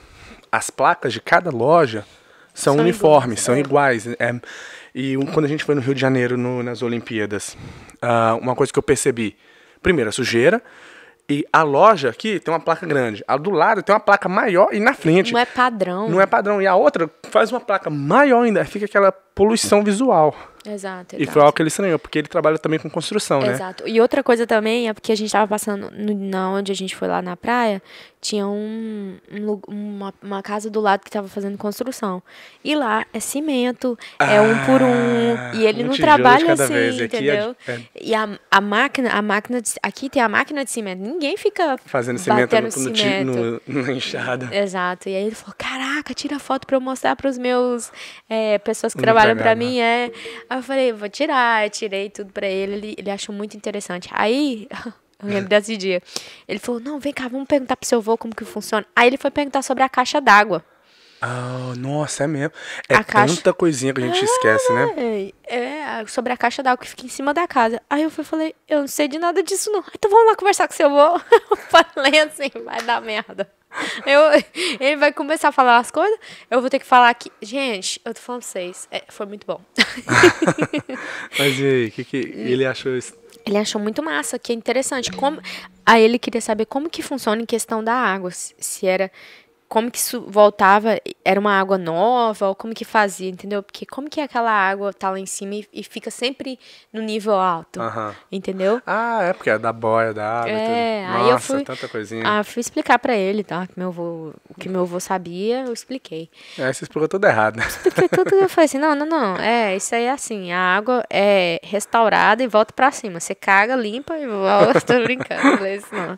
as placas de cada loja são, São uniformes, iguais, são é. iguais. é. E um- quando a gente foi no Rio de Janeiro, no- nas Olimpíadas, ah, uma coisa que eu percebi, primeiro, a sujeira, e a loja aqui tem uma placa grande. A do lado tem uma placa maior e na frente. Não é padrão. Não é padrão. E a outra faz uma placa maior ainda, fica aquela poluição visual. Exato, E exato. foi algo que ele estranhou, porque ele trabalha também com construção, né? Exato. E outra coisa também é porque a gente tava passando no, na onde a gente foi lá na praia, tinha um, um uma, uma casa do lado que tava fazendo construção. E lá é cimento, é um por um, Ah, e ele um não trabalha assim, vez. Entendeu? é- E a, a máquina, a máquina de, aqui tem a máquina de cimento. Ninguém fica Fazendo cimento no, batendo no, cimento. no- na enxada. Exato. E aí ele falou: Caraca, tira foto pra eu mostrar pros meus é, pessoas que trabalham pra pegava. mim. É. Aí eu falei: Vou tirar. Eu tirei tudo pra ele. Ele, ele achou muito interessante. Aí. Eu lembro desse dia. Ele falou: Não, vem cá, vamos perguntar pro seu avô como que funciona. Aí ele foi perguntar sobre a caixa d'água. Ah, nossa, é mesmo. É A caixa- tanta coisinha que a gente esquece, né? É, é, sobre a caixa d'água que fica em cima da casa. Aí eu fui, falei: Eu não sei de nada disso, não. Então vamos lá conversar com seu avô. Eu falei assim: Vai dar merda. Eu, ele vai começar a falar as coisas, eu vou ter que falar aqui. Gente, eu tô falando pra vocês, é, foi muito bom. Mas e aí, o que, que ele achou isso? Ele achou muito massa, que é interessante. Como... Aí ele queria saber como que funciona em questão da água. Se se era como que isso voltava, era uma água nova, ou como que fazia, entendeu? Porque como que aquela água tá lá em cima e, e fica sempre no nível alto, Aham. entendeu? Ah, é porque é da boia, da água. e É, tudo. aí eu Nossa, fui- tanta coisinha. Ah, eu fui explicar pra ele, tá? Que meu avô, o que meu avô sabia, eu expliquei. Aí você explicou tudo errado, né? Expliquei tudo eu falei assim, não, não, não, é, isso aí é assim, a água é restaurada e volta pra cima. Você caga, limpa e volta, tô brincando, falei isso não.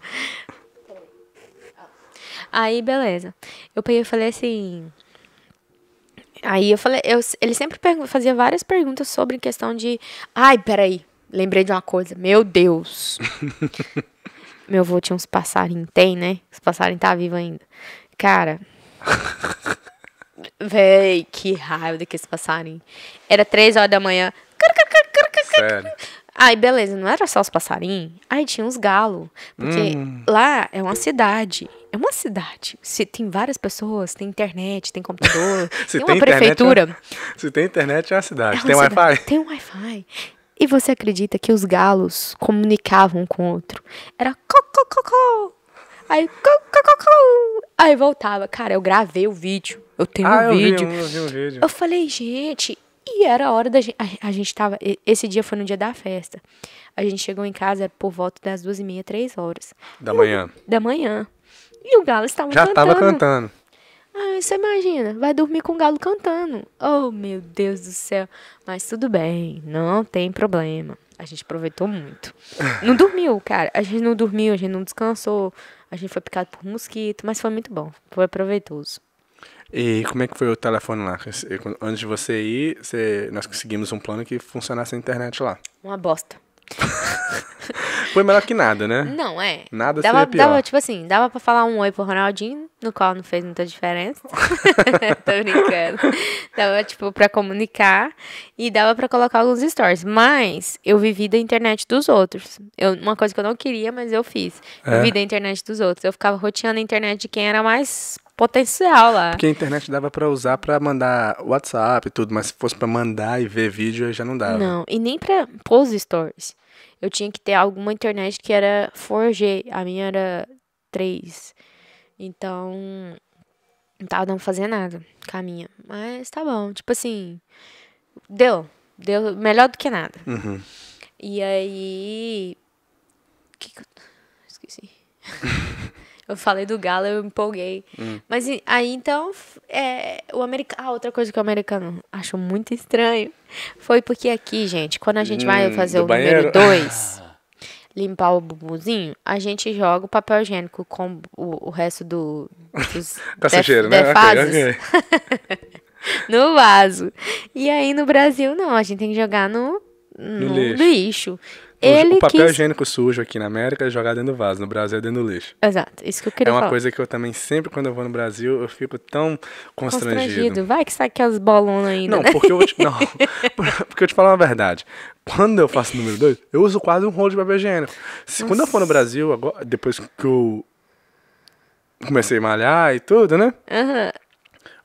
Aí, beleza. Eu peguei e falei assim... Aí eu falei, eu, ele sempre fazia várias perguntas sobre questão de... Ai, peraí, lembrei de uma coisa, meu Deus. Meu avô tinha uns passarinhos, tem, né? Os passarinhos tá vivo ainda. Cara, Véi, que raiva daqueles passarinhos. Era três horas da manhã. Sério. Aí, beleza, não era só os passarinhos. Aí tinha os galos. Porque Hum. lá é uma cidade. É uma cidade. Se, tem várias pessoas, tem internet, tem computador, tem tem uma prefeitura. Se tem internet, é uma cidade. É uma tem. Wi-Fi? Tem um Wi-Fi. E você acredita que os galos comunicavam um com o outro? Era cocococó. Aí cocococó. Aí voltava. Cara, eu gravei o vídeo. Eu tenho Ah, um eu vi, vídeo. um, eu vi um vídeo. Eu falei, gente, e era a hora da gente. A, a gente tava. Esse dia foi no dia da festa. A gente chegou em casa por volta das duas e meia, três horas. Da E o- manhã. Da manhã. E o galo estava Já cantando. tava cantando. Ah, você imagina, vai dormir com o galo cantando. Oh, meu Deus do céu. Mas tudo bem, não tem problema. A gente aproveitou muito. Não dormiu, cara. A gente não dormiu, a gente não descansou. A gente foi picado por mosquito, mas foi muito bom. Foi proveitoso. E como é que foi o telefone lá? Antes de você ir, você- nós conseguimos um plano que funcionasse a internet lá. Uma bosta. Foi melhor que nada, né? Não, é. Nada dava, seria pior. dava, tipo assim, dava pra falar um oi pro Ronaldinho, no qual não fez muita diferença. Tô brincando. Dava, tipo, pra comunicar e dava pra colocar alguns stories. Mas eu vivi da internet dos outros. Eu, uma coisa que eu não queria, mas eu fiz. Eu É? vi da internet dos outros. Eu ficava roteando a internet de quem era mais potencial lá. Porque a internet dava pra usar pra mandar WhatsApp e tudo, mas se fosse pra mandar e ver vídeo, aí já não dava. Não, e nem pra pôr os stories. Eu tinha que ter alguma internet que era 4G. A minha era 3. Então, não tava dando pra fazer nada com a minha. Mas tá bom. Tipo assim, deu. Deu melhor do que nada. Uhum. E aí. Que que eu... Esqueci. eu falei do galo, eu empolguei. Hum. Mas aí então, é, o americano. Ah, outra coisa que o americano achou muito estranho foi porque aqui, gente, quando a gente vai Hum, fazer do o banheiro? número 2, limpar o bubuzinho, a gente joga o papel higiênico com o, o resto do, dos Com a def- sujeira, né? Ok, defases ok. no vaso. E aí no Brasil, não, a gente tem que jogar no, no, lixo. lixo. O- Ele o papel quis... higiênico sujo aqui na América é jogado dentro do vaso, no Brasil é dentro do lixo. Exato, isso que eu queria É uma falar. coisa que eu também, sempre quando eu vou no Brasil, eu fico tão constrangido. Constrangido. Vai que sai aquelas bolonas ainda, Não, né? porque eu vou te, não, porque eu te falo uma verdade. Quando eu faço número 2, eu uso quase um rolo de papel higiênico. Se, quando eu for no Brasil, agora, depois que eu comecei a malhar e tudo, né? Aham.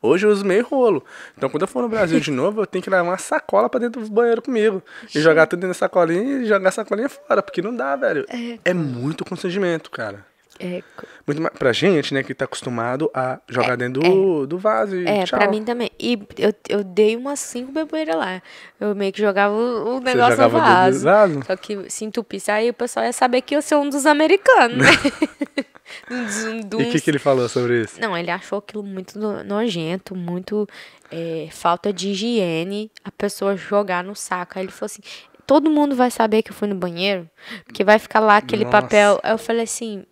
Hoje eu uso meio rolo. Então quando eu for no Brasil de novo, eu tenho que levar uma sacola pra dentro do banheiro comigo. E jogar tudo dentro da sacolinha e jogar a sacolinha fora. Porque não dá, velho. É, muito constrangimento, cara. É, Muito mais, pra gente, né, que tá acostumado a jogar dentro do, do vaso e é tchau. pra mim também. E eu, eu dei umas cinco bebeiras lá. Eu meio que jogava o, o negócio jogava no vaso. vaso? Só que se entupisse, aí o pessoal ia saber que eu sou um dos americanos, né? dos, E o que, que ele falou sobre isso? Não, ele achou aquilo muito no- nojento, muito é, falta de higiene, a pessoa jogar no saco. Aí ele falou assim: todo mundo vai saber que eu fui no banheiro, porque vai ficar lá aquele Nossa. papel. Eu falei assim: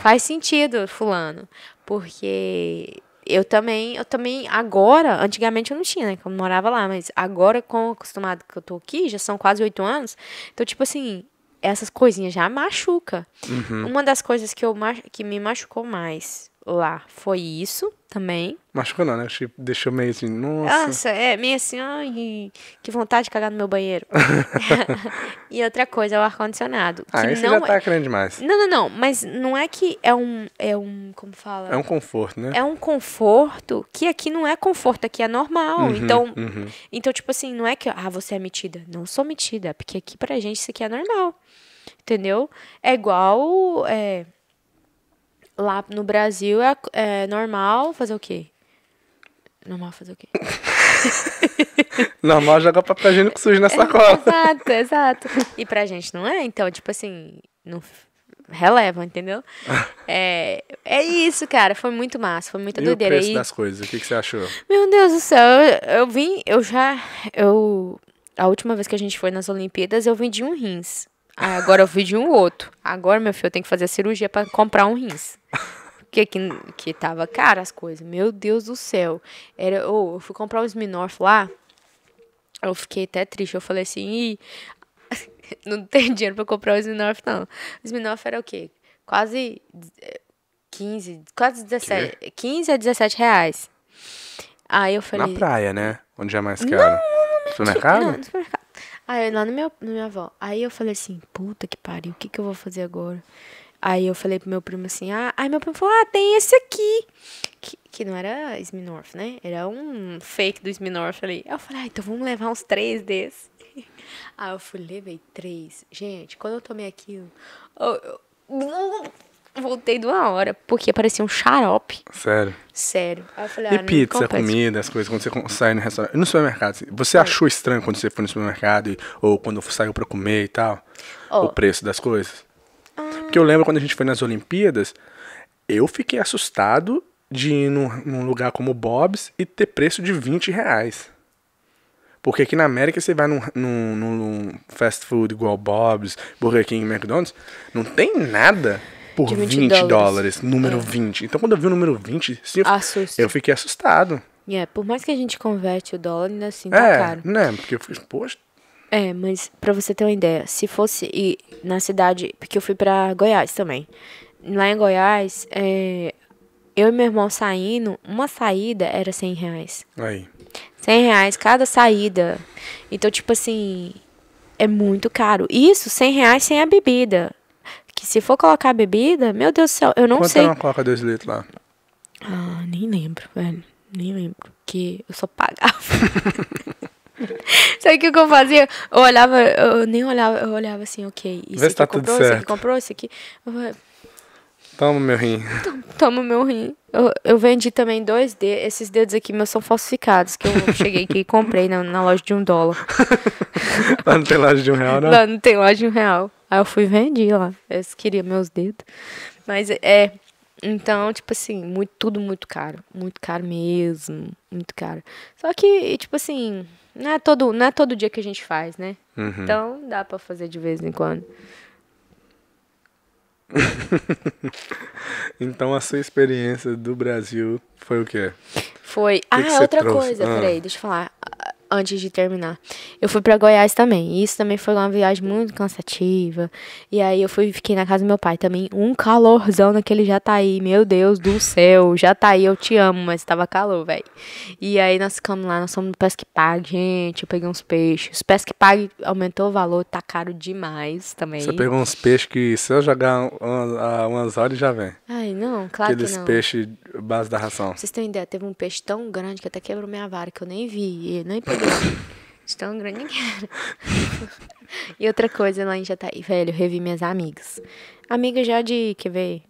faz sentido, Fulano, porque. Eu também, eu também, agora, antigamente eu não tinha, né? Que eu morava lá, mas agora, com o acostumado que eu tô aqui, já são quase oito anos. Então, tipo assim, essas coisinhas já machuca. Uhum. Uma das coisas que, eu, que me machucou mais lá foi isso também. Machucou não, né? Deixou meio assim, nossa. Nossa, é meio assim, ai, que vontade de cagar no meu banheiro. e outra coisa é o ar-condicionado. ah, esse não já é- tá querendo demais. Não, não, não, mas não é que é um, é um, como fala? É um conforto, né? É um conforto que aqui não é conforto, aqui é normal. Uhum, então, uhum. então, tipo assim, não é que, ah, você é metida. Não sou metida, porque aqui pra gente isso aqui é normal. Entendeu? É igual. É, lá no Brasil é, é normal fazer o quê? Normal fazer o quê? Normal jogar papel higiênico sujo na sacola. exato, exato. E pra gente não é, então, tipo assim, não releva, entendeu? É, é isso, cara. Foi muito massa, foi muita E o doideira. preço E- das coisas, o que, que você achou? Meu Deus do céu, eu, eu vim, eu já. Eu. A última vez que a gente foi nas Olimpíadas, eu vendi um rins. Aí agora eu vendi um outro. Agora, meu filho, eu tenho que fazer a cirurgia pra comprar um rins. Porque que, que tava caro as coisas. Meu Deus do céu. Era, ô, eu fui comprar o Smirnoff lá. Eu fiquei até triste. Eu falei assim, não tem dinheiro pra comprar o Smirnoff, não. O Smirnoff era o quê? Quase eh, 15, quase 17, 15 a 17 reais. Aí eu Na falei. praia, né? Onde é mais caro? Supermercado? Não, no supermercado. Aí lá no meu, na minha avó. Aí eu falei assim, puta que pariu, o que, que eu vou fazer agora? Aí eu falei pro meu primo assim, ah, aí meu primo falou, ah, tem esse aqui. Que, que não era Smirnoff, né? Era um fake do Smirnoff ali. Aí eu falei, ah, então vamos levar uns três desses. Aí eu fui, levei três. Gente, quando eu tomei aquilo, eu voltei de uma hora, porque parecia um xarope. Sério. Sério. Aí eu falei, E ah, não pizza, comida, as coisas, quando você sai no restaurante. E no supermercado, você achou estranho quando você foi no supermercado e- ou quando saiu pra comer e tal? Ó. O preço das coisas? Porque eu lembro quando a gente foi nas Olimpíadas, eu fiquei assustado de ir num, num lugar como Bob's e ter preço de 20 reais. Porque aqui na América você vai num, num, num fast food igual Bob's, Burger King, McDonald's, não tem nada por De 20, 20 dólares. dólares. número 20. Então quando eu vi o número 20, assim, eu, Assusta. eu fiquei assustado. É, por mais que a gente converte o dólar, ainda assim tá é, caro. né? Porque eu fiz, poxa, É, mas pra você ter uma ideia, se fosse ir na cidade, porque eu fui pra Goiás também. Lá em Goiás, é, eu e meu irmão saindo, uma saída era 100 reais. aí. 100 reais cada saída. Então, tipo assim, é muito caro. Isso, 100 reais sem a bebida. Que se for colocar bebida, meu Deus do céu, eu não Quanto sei. é uma coca 2 litros lá? Ah, nem lembro, velho. Nem lembro. Porque eu só pagava. Sabe o que que eu fazia? Eu olhava, eu nem olhava, eu olhava assim, ok. Isso Vê se aqui tá tudo comprou, isso aqui certo. comprou, isso aqui. Eu Toma, meu rim. Toma meu rim. Eu, eu vendi também dois dedos. Esses dedos aqui meus são falsificados, que eu cheguei aqui e comprei na, na loja de um dólar. Lá não tem loja de um real, não? Lá não tem loja de um real. Aí eu fui e vendi lá. Eles queriam meus dedos. Mas é. Então, tipo assim, muito, tudo muito caro. Muito caro mesmo. Muito caro. Só que, tipo assim, não é todo, não é todo dia que a gente faz, né? Uhum. Então dá pra fazer de vez em quando. Então a sua experiência do Brasil foi o quê? Foi. que ah, você outra trouxe? coisa, Ah. peraí, deixa eu falar. Antes de terminar. Eu fui pra Goiás também. E isso também foi uma viagem muito cansativa. E aí eu fui fiquei na casa do meu pai também. Um calorzão naquele Jataí. Meu Deus do céu. Jataí, eu te amo, mas tava calor, velho. E aí nós ficamos lá, nós fomos no Pesque Pague, gente. Eu peguei uns peixes. O Pesque Pague aumentou o valor, tá caro demais também. Você pegou uns peixes que se eu jogar umas, umas horas já vem. Ai, não, claro Aqueles que não. peixes base da ração. Pra vocês terem ideia, teve um peixe tão grande que até quebrou minha vara, que eu nem vi, e nem peguei. Tão grande que era. E outra coisa lá em Jataí, velho, eu revi minhas amigas. Amigas já de, quer ver,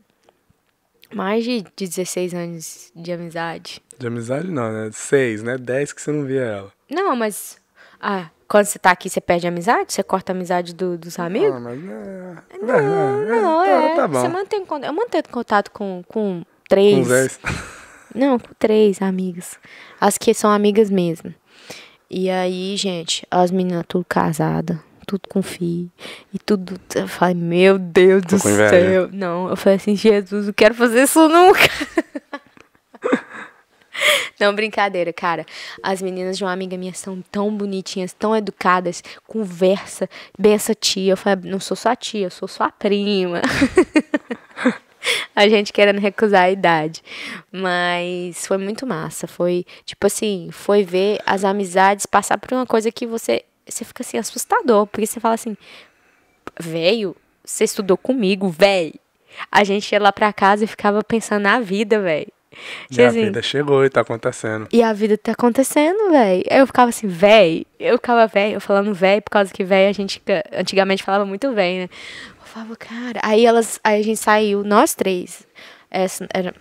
mais de 16 anos de amizade. De amizade não, né? Seis, né? Dez que você não via ela. Não, mas, ah, quando você tá aqui, você perde a amizade? Você corta a amizade do- dos amigos? Ah, mas... É, Não, não, tá, é. tá bom. Você mantém, eu mantenho contato com, com três. Com dez. Não, com três amigas. As que são amigas mesmo. E aí, gente, as meninas tudo casadas, tudo com filho. E tudo. Eu falei, meu Deus do com inveja? céu. Não, eu falei assim, Jesus, não quero fazer isso nunca. Não, brincadeira, cara. As meninas de uma amiga minha são tão bonitinhas, tão educadas, conversa, bem essa tia. Eu falei, não sou sua tia, eu sou sua prima. a gente querendo recusar a idade. Mas foi muito massa. Foi, tipo assim, foi ver as amizades passar por uma coisa que você, você fica assim, assustador. Porque você fala assim, velho, você estudou comigo, velho. A gente ia lá pra casa e ficava pensando na vida, velho. E a Assim, vida chegou e tá acontecendo. e a vida tá acontecendo, velho. Eu ficava assim, véi. Eu ficava véi, eu falando véi, por causa que véi a gente antigamente falava muito véi, né? Eu falava, cara. Aí elas, aí a gente saiu, nós três. essa era,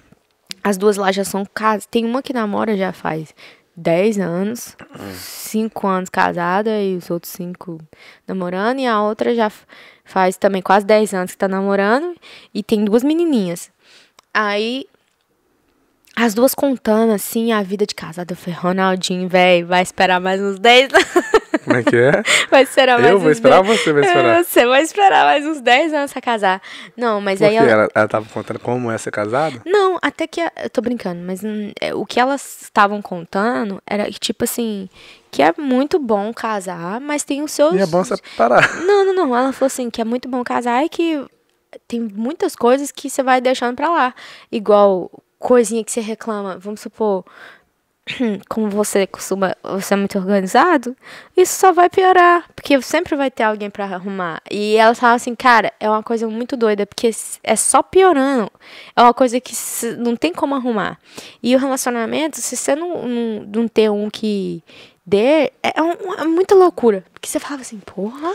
as duas lá já são casadas. Tem uma que namora já faz 10 anos, 5 anos casada e os outros 5 namorando. E a outra já faz também quase 10 anos que tá namorando. E tem duas menininhas. Aí, as duas contando, assim, a vida de casada. Eu falei, Ronaldinho, velho, vai esperar mais uns 10 anos. Como é que é? Vai esperar mais Eu vou esperar 10 você vai esperar? Você vai esperar mais uns 10 anos pra casar. Não, mas Porque aí ela... ela, ela tava contando como é ser casado? Não, até que. Eu tô brincando, mas hum, é, o que elas estavam contando era que, tipo assim, que é muito bom casar, mas tem os seus. E é bom separar. Não, não, não. Ela falou assim, que é muito bom casar e que tem muitas coisas que você vai deixando pra lá. Igual coisinha que você reclama, vamos supor. Como você costuma, você é muito organizado, isso só vai piorar, porque sempre vai ter alguém pra arrumar. E ela fala assim, cara, é uma coisa muito doida, porque é só piorando. É uma coisa que não tem como arrumar. E o relacionamento, se você não, não, não ter um que dê, é, um- é muita loucura. Porque você fala assim, porra.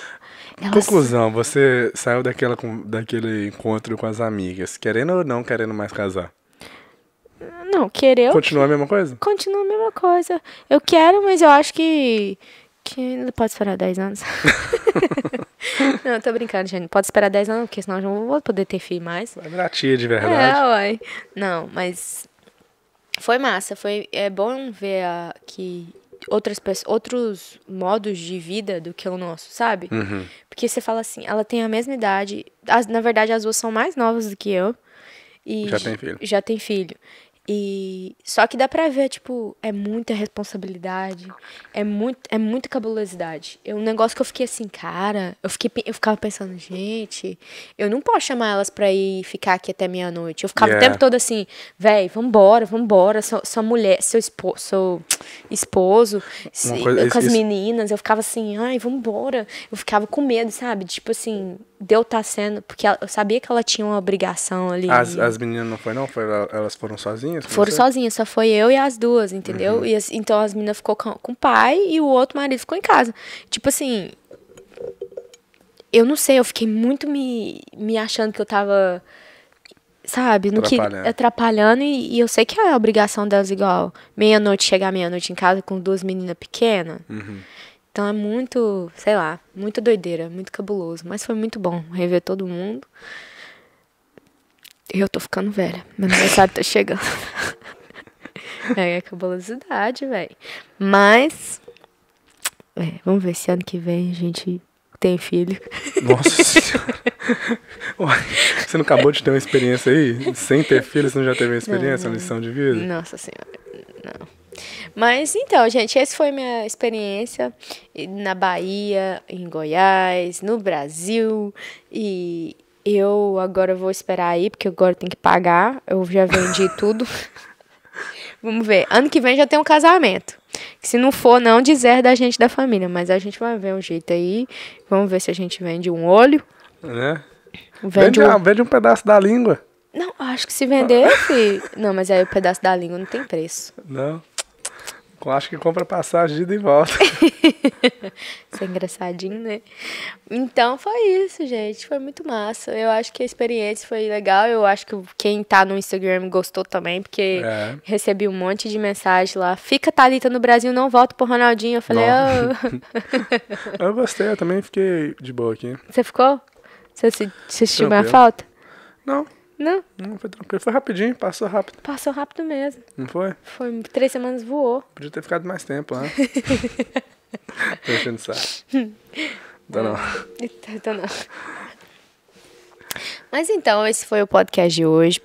Conclusão, você saiu daquela, daquele encontro com as amigas, querendo ou não querendo mais casar? Não, querer, Continua a mesma coisa? continua a mesma coisa. Eu quero, mas eu acho que. Que ainda pode esperar 10 anos. não, eu tô brincando, gente. Pode esperar 10 anos, porque senão eu não vou poder ter filho mais. Vai virar tia de É, verdade. uai. Não, mas. Foi massa. Foi, é bom ver a, que outras pessoas, outros modos de vida do que o nosso, sabe? Uhum. Porque você fala assim, ela tem a mesma idade. As, na verdade, as duas são mais novas do que eu. E Já tem filho. Já tem filho. E só que dá pra ver, tipo, é muita responsabilidade, é muito, é muita cabulosidade. É um negócio que eu fiquei assim, cara, eu fiquei, eu ficava pensando, gente, eu não posso chamar elas pra ir ficar aqui até meia-noite. Eu ficava Yeah. o tempo todo assim, véi, vambora, vambora, sua, sua mulher, seu, espo, seu esposo, se- coisa- com as isso- meninas, eu ficava assim, ai, vambora. Eu ficava com medo, sabe? Tipo assim, de eu estar sendo, porque ela- eu sabia que ela tinha uma obrigação ali. As, as meninas não foi não? Foi, elas foram sozinhas? Foram sozinhas, só foi eu e as duas, entendeu? Uhum. E as- então as meninas ficou com, com o pai e o outro marido ficou em casa. Tipo assim, eu não sei, eu fiquei muito me, me achando que eu tava, sabe, no que Atrapalhando. atrapalhando e, e eu sei que é a obrigação delas igual meia-noite chegar meia-noite em casa com duas meninas pequenas. Uhum. Então é muito, sei lá, muito doideira, muito cabuloso, mas foi muito bom rever todo mundo. Eu tô ficando velha. Meu aniversário tá chegando. é, é cabulosidade, velho. Mas. é, vamos ver se ano que vem a gente tem filho. Nossa senhora. Você não acabou de ter uma experiência aí? Sem ter filho, você não já teve uma experiência, uma lição de vida? Nossa senhora, não. Mas então, gente, essa foi minha experiência na Bahia, em Goiás, no Brasil. E eu agora vou esperar aí, porque agora tem que pagar. Eu já vendi tudo. Vamos ver. Ano que vem já tem um casamento. Se não for, não dizer da gente da família. Mas a gente vai ver um jeito aí. Vamos ver se a gente vende um olho. Né? Vende Vende, um... vende um pedaço da língua. Não, acho que se vender, fi... Não, mas aí o pedaço da língua não tem preço. Não. Acho que compra passagem de ida e volta. Isso é engraçadinho, né? Então foi isso, gente. Foi muito massa. Eu acho que a experiência foi legal. Eu acho que quem tá no Instagram gostou também, porque É. recebi um monte de mensagem lá. Fica Thalita no Brasil, não volta pro Ronaldinho. Eu falei, "Ah." Eu gostei, eu também fiquei de boa aqui. você ficou? Você, você sentiu minha falta? Não, Não, não foi tranquilo. Foi rapidinho, passou rápido. passou rápido mesmo. Não foi? Foi três semanas voou. Podia ter ficado mais tempo lá. Tô enchendo saco. Não, não. Então, não. Mas então, esse foi o podcast de hoje.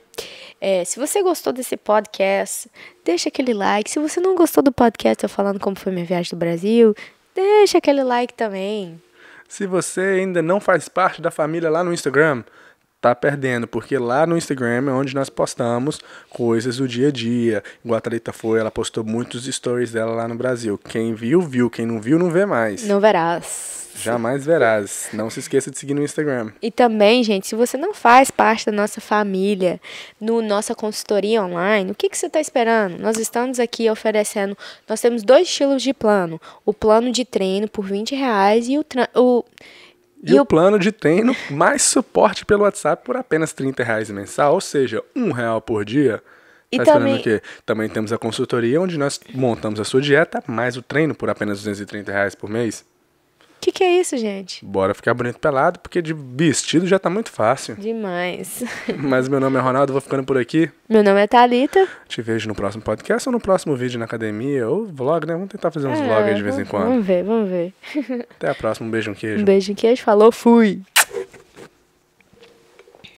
É, se você gostou desse podcast, deixa aquele like. Se você não gostou do podcast eu falando como foi minha viagem do Brasil, deixa aquele like também. Se você ainda não faz parte da família lá no Instagram, tá perdendo, porque lá no Instagram é onde nós postamos coisas do dia a dia. Igual a Thalita foi, ela postou muitos stories dela lá no Brasil. Quem viu, viu. Quem não viu, não vê mais. Não verás. Jamais verás. Não se esqueça de seguir no Instagram. E também, gente, se você não faz parte da nossa família, no nossa consultoria online, o que, que você está esperando? Nós estamos aqui oferecendo. Nós temos dois estilos de plano: o plano de treino por 20 reais e o, o E, E o o- plano de treino mais suporte pelo WhatsApp por apenas 30 reais mensal, ou seja, um real por dia. E tá também-? Também temos a consultoria, onde nós montamos a sua dieta, mais o treino por apenas 230 reais por mês. Que, que é isso, gente? Bora ficar bonito pelado, porque de vestido já tá muito fácil. Demais. Mas meu nome é Ronaldo, vou ficando por aqui. Meu nome é Thalita. Te vejo no próximo podcast ou no próximo vídeo na academia, ou vlog, né? Vamos tentar fazer uns É, vlogs aí de vez em quando. Vamos ver, vamos ver. Até a próxima, um beijo, um queijo. Um beijo, queijo. Falou, fui.